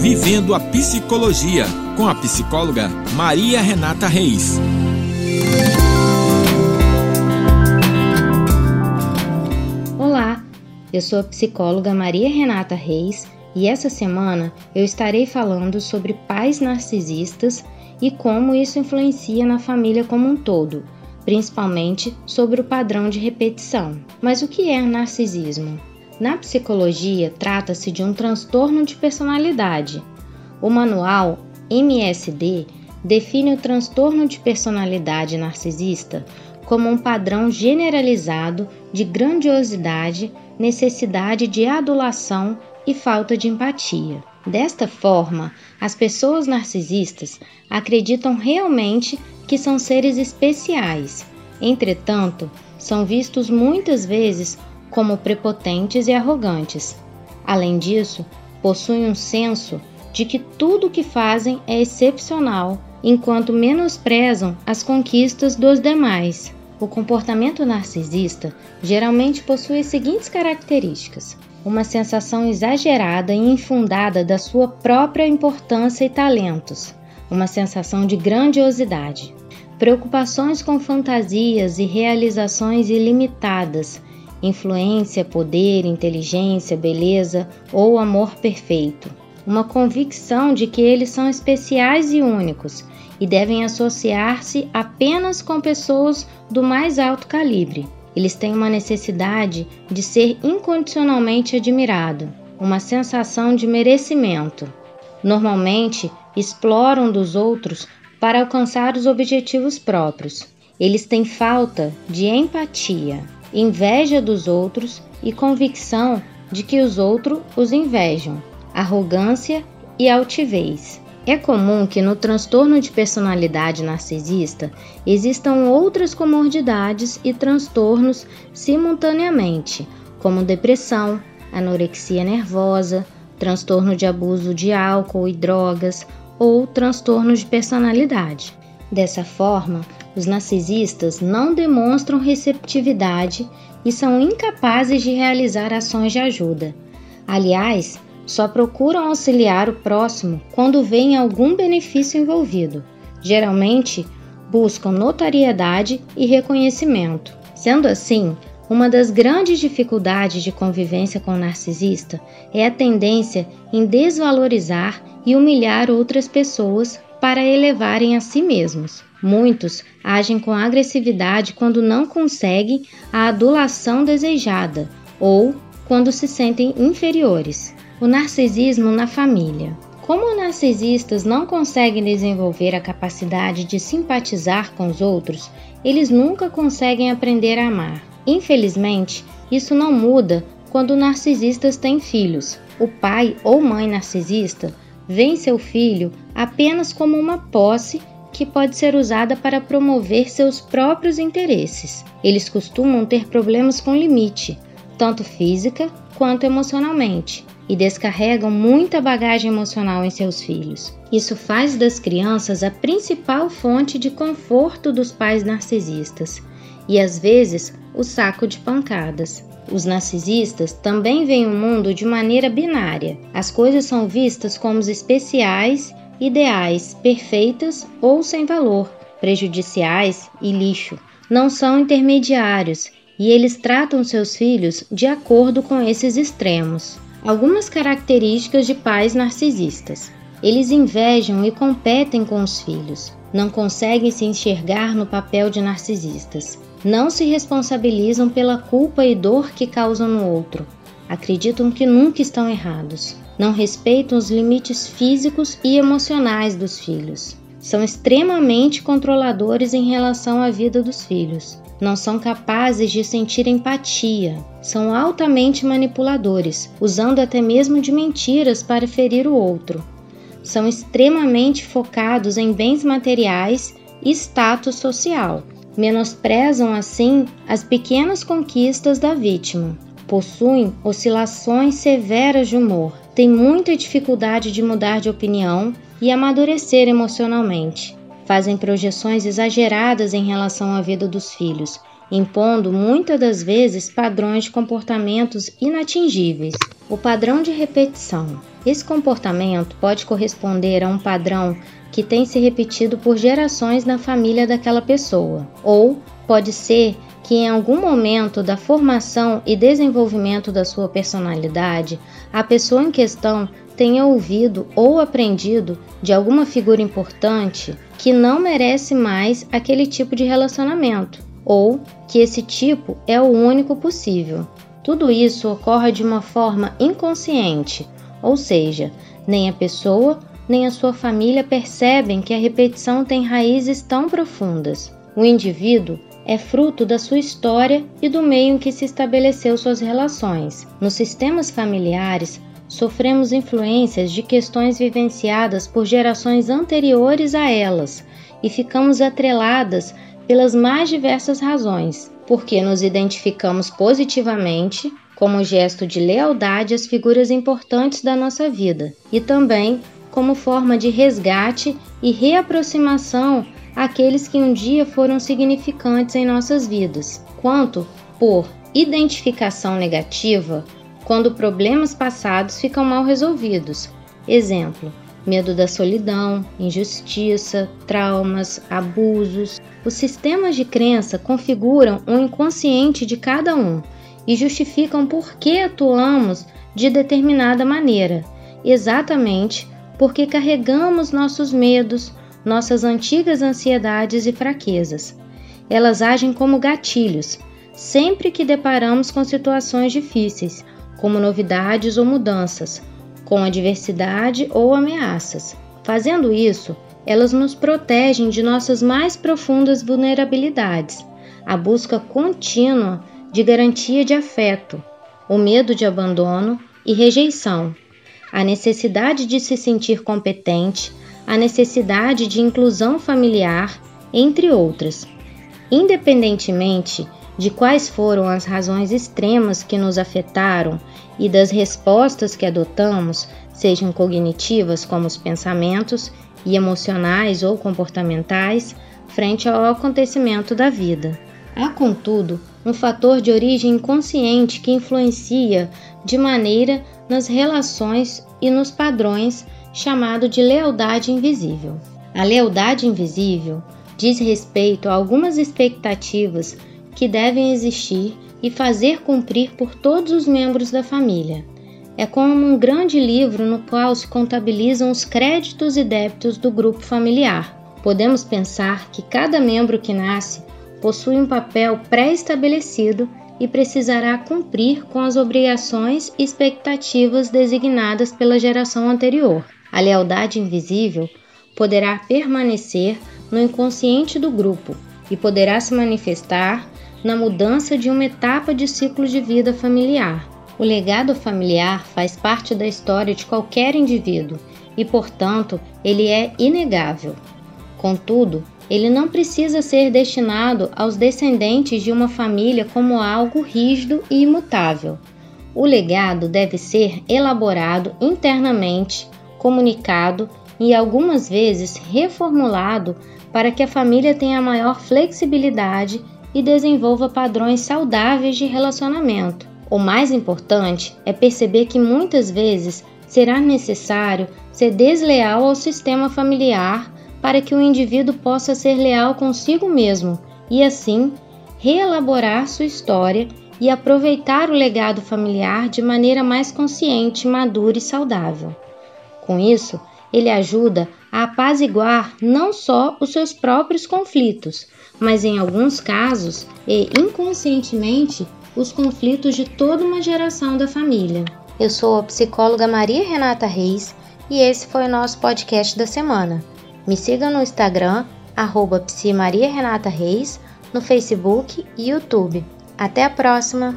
Vivendo a Psicologia, com a psicóloga Maria Renata Reis. Olá, eu sou a psicóloga Maria Renata Reis e essa semana eu estarei falando sobre pais narcisistas e como isso influencia na família como um todo, principalmente sobre o padrão de repetição. Mas o que é narcisismo? Na psicologia, trata-se de um transtorno de personalidade. O manual MSD define o transtorno de personalidade narcisista como um padrão generalizado de grandiosidade, necessidade de adulação e falta de empatia. Desta forma, as pessoas narcisistas acreditam realmente que são seres especiais. Entretanto, são vistos muitas vezes como prepotentes e arrogantes. Além disso, possuem um senso de que tudo o que fazem é excepcional, enquanto menosprezam as conquistas dos demais. O comportamento narcisista geralmente possui as seguintes características: uma sensação exagerada e infundada da sua própria importância e talentos, uma sensação de grandiosidade, preocupações com fantasias e realizações ilimitadas influência, poder, inteligência, beleza ou amor perfeito. Uma convicção de que eles são especiais e únicos e devem associar-se apenas com pessoas do mais alto calibre. Eles têm uma necessidade de ser incondicionalmente admirado, uma sensação de merecimento. Normalmente, exploram dos outros para alcançar os objetivos próprios. Eles têm falta de empatia inveja dos outros e convicção de que os outros os invejam, arrogância e altivez. É comum que no transtorno de personalidade narcisista existam outras comorbilidades e transtornos simultaneamente, como depressão, anorexia nervosa, transtorno de abuso de álcool e drogas ou transtornos de personalidade. Dessa forma, os narcisistas não demonstram receptividade e são incapazes de realizar ações de ajuda. Aliás, só procuram auxiliar o próximo quando veem algum benefício envolvido. Geralmente, buscam notoriedade e reconhecimento. Sendo assim, uma das grandes dificuldades de convivência com o narcisista é a tendência em desvalorizar e humilhar outras pessoas para elevarem a si mesmos. Muitos agem com agressividade quando não conseguem a adulação desejada ou quando se sentem inferiores. O narcisismo na família. Como narcisistas não conseguem desenvolver a capacidade de simpatizar com os outros, eles nunca conseguem aprender a amar. Infelizmente, isso não muda quando narcisistas têm filhos. O pai ou mãe narcisista vê seu filho apenas como uma posse que pode ser usada para promover seus próprios interesses. Eles costumam ter problemas com limite, tanto física quanto emocionalmente, e descarregam muita bagagem emocional em seus filhos. Isso faz das crianças a principal fonte de conforto dos pais narcisistas e às vezes o saco de pancadas. Os narcisistas também veem o mundo de maneira binária. As coisas são vistas como especiais, ideais, perfeitas ou sem valor, prejudiciais e lixo. Não são intermediários e eles tratam seus filhos de acordo com esses extremos. Algumas características de pais narcisistas. Eles invejam e competem com os filhos. Não conseguem se enxergar no papel de narcisistas não se responsabilizam pela culpa e dor que causam no outro. Acreditam que nunca estão errados. Não respeitam os limites físicos e emocionais dos filhos. São extremamente controladores em relação à vida dos filhos. Não são capazes de sentir empatia. São altamente manipuladores, usando até mesmo de mentiras para ferir o outro. São extremamente focados em bens materiais e status social menosprezam assim as pequenas conquistas da vítima. Possuem oscilações severas de humor, têm muita dificuldade de mudar de opinião e amadurecer emocionalmente. Fazem projeções exageradas em relação à vida dos filhos, impondo muitas das vezes padrões de comportamentos inatingíveis. O padrão de repetição. Esse comportamento pode corresponder a um padrão que tem se repetido por gerações na família daquela pessoa, ou pode ser que em algum momento da formação e desenvolvimento da sua personalidade, a pessoa em questão tenha ouvido ou aprendido de alguma figura importante que não merece mais aquele tipo de relacionamento, ou que esse tipo é o único possível. Tudo isso ocorre de uma forma inconsciente, ou seja, nem a pessoa nem a sua família percebem que a repetição tem raízes tão profundas. O indivíduo é fruto da sua história e do meio em que se estabeleceu suas relações. Nos sistemas familiares, sofremos influências de questões vivenciadas por gerações anteriores a elas e ficamos atreladas pelas mais diversas razões, porque nos identificamos positivamente como gesto de lealdade às figuras importantes da nossa vida e também como forma de resgate e reaproximação àqueles que um dia foram significantes em nossas vidas, quanto por identificação negativa quando problemas passados ficam mal resolvidos. Exemplo: medo da solidão, injustiça, traumas, abusos. Os sistemas de crença configuram o inconsciente de cada um e justificam por que atuamos de determinada maneira, exatamente porque carregamos nossos medos, nossas antigas ansiedades e fraquezas. Elas agem como gatilhos sempre que deparamos com situações difíceis, como novidades ou mudanças, com adversidade ou ameaças. Fazendo isso, elas nos protegem de nossas mais profundas vulnerabilidades, a busca contínua de garantia de afeto, o medo de abandono e rejeição, a necessidade de se sentir competente, a necessidade de inclusão familiar, entre outras. Independentemente de quais foram as razões extremas que nos afetaram e das respostas que adotamos, sejam cognitivas, como os pensamentos, e emocionais ou comportamentais, frente ao acontecimento da vida. Há, contudo, um fator de origem inconsciente que influencia de maneira nas relações e nos padrões chamado de lealdade invisível. A lealdade invisível diz respeito a algumas expectativas que devem existir e fazer cumprir por todos os membros da família. É como um grande livro no qual se contabilizam os créditos e débitos do grupo familiar. Podemos pensar que cada membro que nasce possui um papel pré-estabelecido e precisará cumprir com as obrigações e expectativas designadas pela geração anterior. A lealdade invisível poderá permanecer no inconsciente do grupo e poderá se manifestar na mudança de uma etapa de ciclo de vida familiar. O legado familiar faz parte da história de qualquer indivíduo e, portanto, ele é inegável. Contudo, ele não precisa ser destinado aos descendentes de uma família como algo rígido e imutável. O legado deve ser elaborado internamente, comunicado e algumas vezes reformulado para que a família tenha maior flexibilidade e desenvolva padrões saudáveis de relacionamento. O mais importante é perceber que muitas vezes será necessário ser desleal ao sistema familiar para que o indivíduo possa ser leal consigo mesmo e, assim, reelaborar sua história e aproveitar o legado familiar de maneira mais consciente, madura e saudável. Com isso, ele ajuda a apaziguar não só os seus próprios conflitos, mas em alguns casos e inconscientemente os conflitos de toda uma geração da família. Eu sou a psicóloga Maria Renata Reis e esse foi o nosso podcast da semana. Me siga no Instagram, arroba no Facebook e YouTube. Até a próxima!